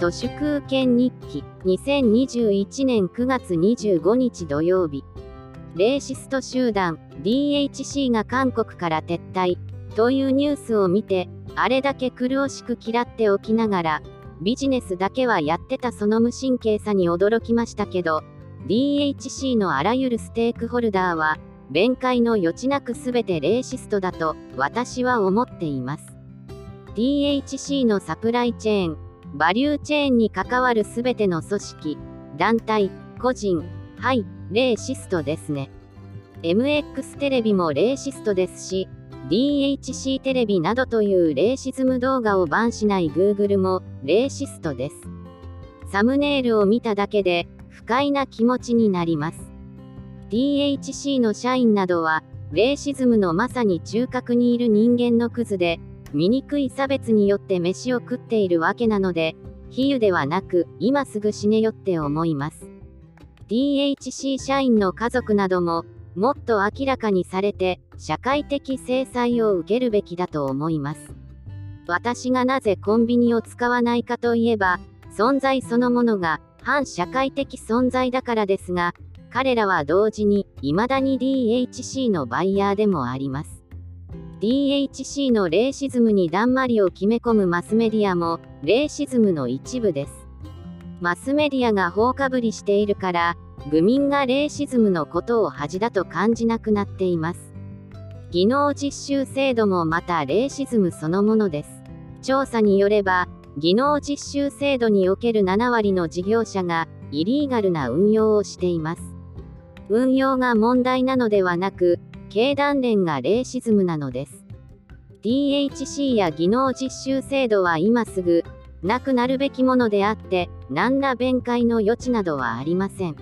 都市空権日記。2021年9月25日土曜日。レーシスト集団 DHC が韓国から撤退。というニュースを見てあれだけ苦しく嫌っておきながらビジネスだけはやってたその無神経さに驚きましたけど DHC のあらゆるステークホルダーは弁解の余地なく全てレーシストだと私は思っています。DHC のサプライチェーンバリューチェーンに関わる全ての組織団体個人はいレーシストですね。MX テレビもレーシストですし DHC テレビなどというレーシズム動画をバンしない Google もレーシストです。サムネイルを見ただけで不快な気持ちになります。DHC の社員などはレーシズムのまさに中核にいる人間のクズで醜い差別によって飯を食っているわけなので比喩ではなく今すぐ死ねよって思います。DHC 社員の家族などももっと明らかにされて社会的制裁を受けるべきだと思います。私がなぜコンビニを使わないかといえば存在そのものが反社会的存在だからですが彼らは同時に未だに DHC のバイヤーでもあります。DHC のレーシズムにだんまりを決め込むマスメディアもレーシズムの一部です。マスメディアが放かぶりしているから愚民がレーシズムのことを恥だと感じなくなっています。技能実習制度もまたレーシズムそのものです。調査によれば技能実習制度における7割の事業者がイリーガルな運用をしています。運用が問題なのではなく経団連がレーシズムなのです。DHC や技能実習制度は今すぐなくなるべきものであって何ら弁解の余地などはありません。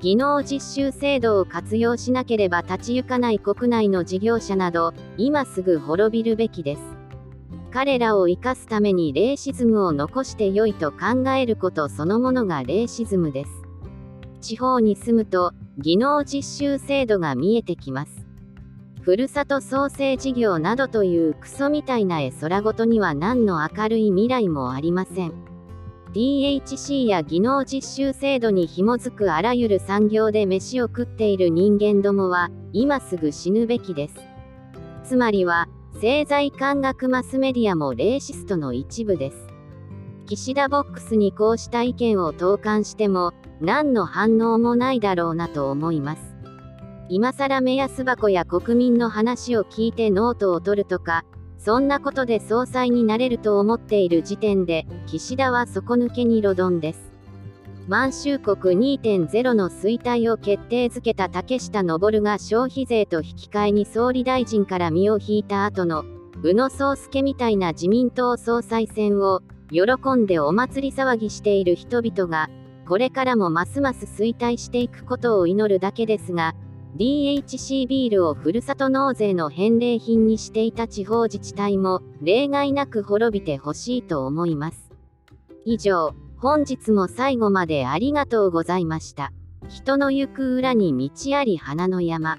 技能実習制度を活用しなければ立ち行かない国内の事業者など今すぐ滅びるべきです。彼らを生かすためにレーシズムを残して良いと考えることそのものがレーシズムです。地方に住むと技能実習制度が見えてきます。ふるさと創生事業などというクソみたいな絵空事には何の明るい未来もありません。DHC や技能実習制度に紐づくあらゆる産業で飯を食っている人間どもは今すぐ死ぬべきです。つまりは政財官学マスメディアもレーシストの一部です。岸田ボックスにこうした意見を投函しても何の反応もないだろうなと思います。今更目安箱や国民の話を聞いてノートを取るとかそんなことで総裁になれると思っている時点で岸田は底抜けに魯鈍です。満州国2.0の衰退を決定づけた竹下登が消費税と引き換えに総理大臣から身を引いた後の宇野宗介みたいな自民党総裁選を喜んでお祭り騒ぎしている人々がこれからもますます衰退していくことを祈るだけですが DHC ビールをふるさと納税の返礼品にしていた地方自治体も例外なく滅びてほしいと思います以上本日も最後までありがとうございました。人の行く裏に道あり花の山。